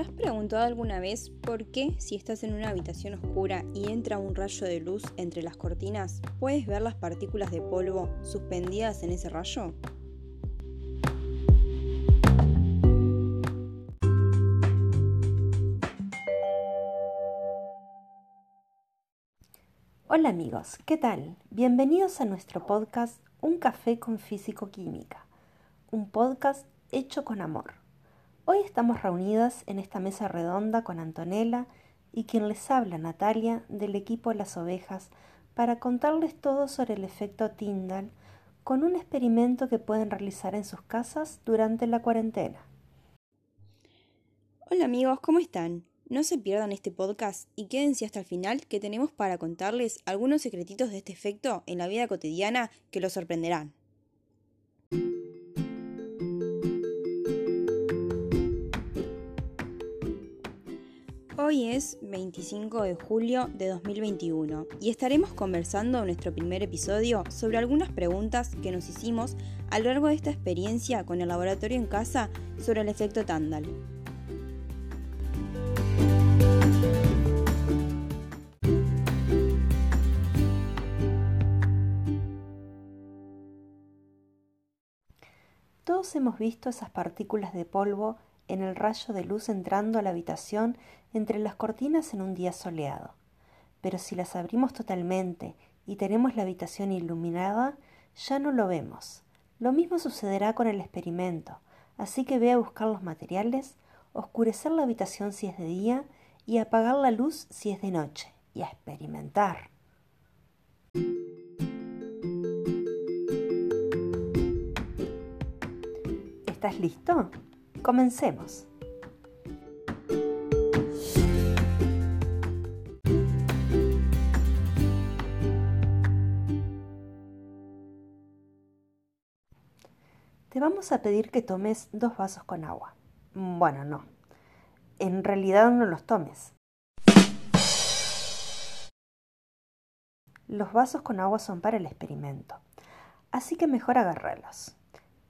¿Te has preguntado alguna vez por qué si estás en una habitación oscura y entra un rayo de luz entre las cortinas, puedes ver las partículas de polvo suspendidas en ese rayo? Hola amigos, ¿qué tal? Bienvenidos a nuestro podcast Un café con físico-química, un podcast hecho con amor. Hoy estamos reunidas en esta mesa redonda con Antonella y quien les habla, Natalia, del equipo Las Ovejas, para contarles todo sobre el efecto Tyndall con un experimento que pueden realizar en sus casas durante la cuarentena. Hola amigos, ¿cómo están? No se pierdan este podcast y quédense hasta el final que tenemos para contarles algunos secretitos de este efecto en la vida cotidiana que los sorprenderán. Hoy es 25 de julio de 2021 y estaremos conversando en nuestro primer episodio sobre algunas preguntas que nos hicimos a lo largo de esta experiencia con el laboratorio en casa sobre el efecto Tandal. Todos hemos visto esas partículas de polvo en el rayo de luz entrando a la habitación entre las cortinas en un día soleado. Pero si las abrimos totalmente y tenemos la habitación iluminada, ya no lo vemos. Lo mismo sucederá con el experimento, así que ve a buscar los materiales, oscurecer la habitación si es de día y apagar la luz si es de noche, y a experimentar. ¿Estás listo? Comencemos. Te vamos a pedir que tomes dos vasos con agua. Bueno, no. En realidad no los tomes. Los vasos con agua son para el experimento, así que mejor agarrarlos.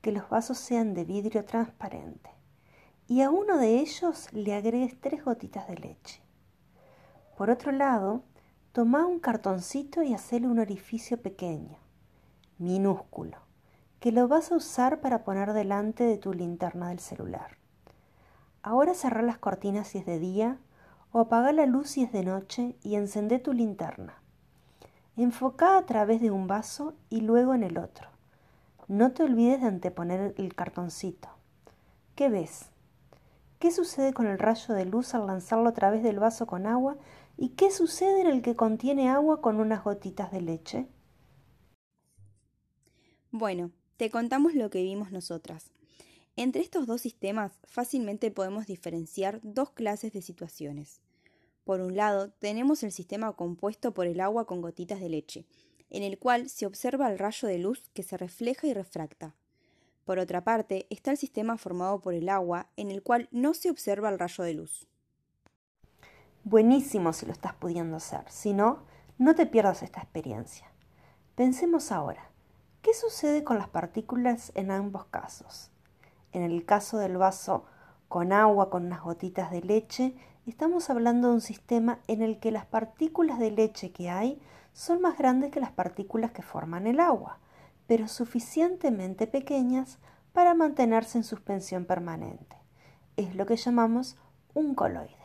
Que los vasos sean de vidrio transparente y a uno de ellos le agregues tres gotitas de leche. Por otro lado, toma un cartoncito y hacele un orificio pequeño, minúsculo, que lo vas a usar para poner delante de tu linterna del celular. Ahora cerrá las cortinas si es de día o apaga la luz si es de noche y encendé tu linterna. Enfoca a través de un vaso y luego en el otro. No te olvides de anteponer el cartoncito. ¿Qué ves? ¿Qué sucede con el rayo de luz al lanzarlo a través del vaso con agua? ¿Y qué sucede en el que contiene agua con unas gotitas de leche? Bueno, te contamos lo que vimos nosotras. Entre estos dos sistemas fácilmente podemos diferenciar dos clases de situaciones. Por un lado, tenemos el sistema compuesto por el agua con gotitas de leche, en el cual se observa el rayo de luz que se refleja y refracta, por otra parte, está el sistema formado por el agua, en el cual no se observa el rayo de luz. Buenísimo si lo estás pudiendo hacer, si no, no te pierdas esta experiencia. Pensemos ahora, ¿qué sucede con las partículas en ambos casos? En el caso del vaso con agua con unas gotitas de leche, estamos hablando de un sistema en el que las partículas de leche que hay son más grandes que las partículas que forman el agua pero suficientemente pequeñas para mantenerse en suspensión permanente. Es lo que llamamos un coloide.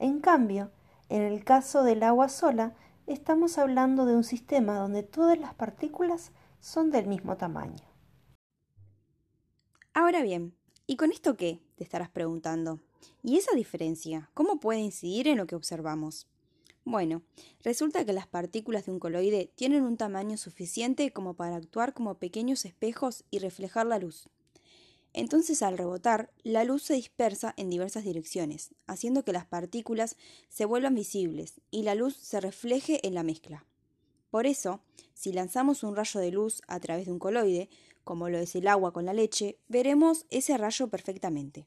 En cambio, en el caso del agua sola, estamos hablando de un sistema donde todas las partículas son del mismo tamaño. Ahora bien, ¿y con esto qué? te estarás preguntando. ¿Y esa diferencia? ¿Cómo puede incidir en lo que observamos? Bueno, resulta que las partículas de un coloide tienen un tamaño suficiente como para actuar como pequeños espejos y reflejar la luz. Entonces al rebotar, la luz se dispersa en diversas direcciones, haciendo que las partículas se vuelvan visibles y la luz se refleje en la mezcla. Por eso, si lanzamos un rayo de luz a través de un coloide, como lo es el agua con la leche, veremos ese rayo perfectamente.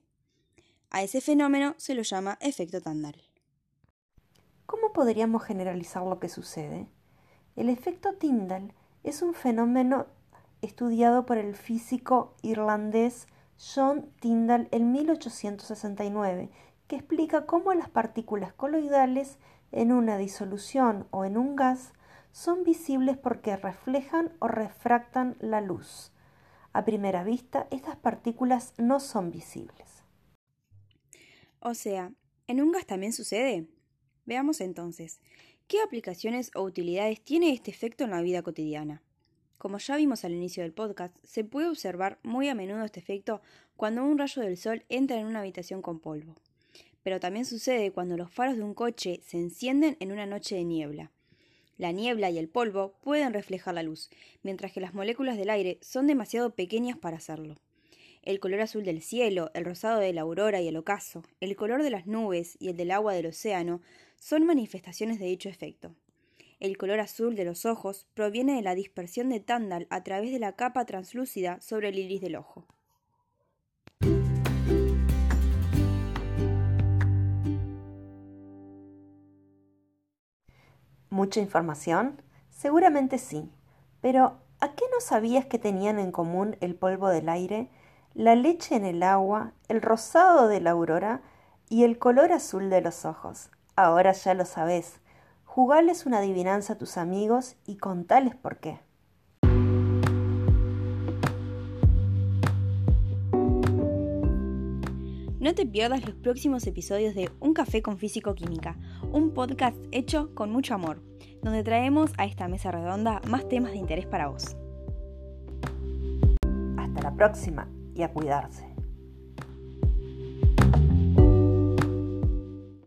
A ese fenómeno se lo llama efecto Tandal. ¿Cómo podríamos generalizar lo que sucede? El efecto Tyndall es un fenómeno estudiado por el físico irlandés John Tyndall en 1869, que explica cómo las partículas coloidales en una disolución o en un gas son visibles porque reflejan o refractan la luz. A primera vista, estas partículas no son visibles. O sea, ¿en un gas también sucede? Veamos entonces, ¿qué aplicaciones o utilidades tiene este efecto en la vida cotidiana? Como ya vimos al inicio del podcast, se puede observar muy a menudo este efecto cuando un rayo del sol entra en una habitación con polvo. Pero también sucede cuando los faros de un coche se encienden en una noche de niebla. La niebla y el polvo pueden reflejar la luz, mientras que las moléculas del aire son demasiado pequeñas para hacerlo. El color azul del cielo, el rosado de la aurora y el ocaso, el color de las nubes y el del agua del océano son manifestaciones de dicho efecto. El color azul de los ojos proviene de la dispersión de Tandal a través de la capa translúcida sobre el iris del ojo. ¿Mucha información? Seguramente sí, pero ¿a qué no sabías que tenían en común el polvo del aire, la leche en el agua, el rosado de la aurora y el color azul de los ojos? Ahora ya lo sabes Jugales una adivinanza a tus amigos y contales por qué. No te pierdas los próximos episodios de Un Café con Físico Química, un podcast hecho con mucho amor, donde traemos a esta mesa redonda más temas de interés para vos. Hasta la próxima y a cuidarse.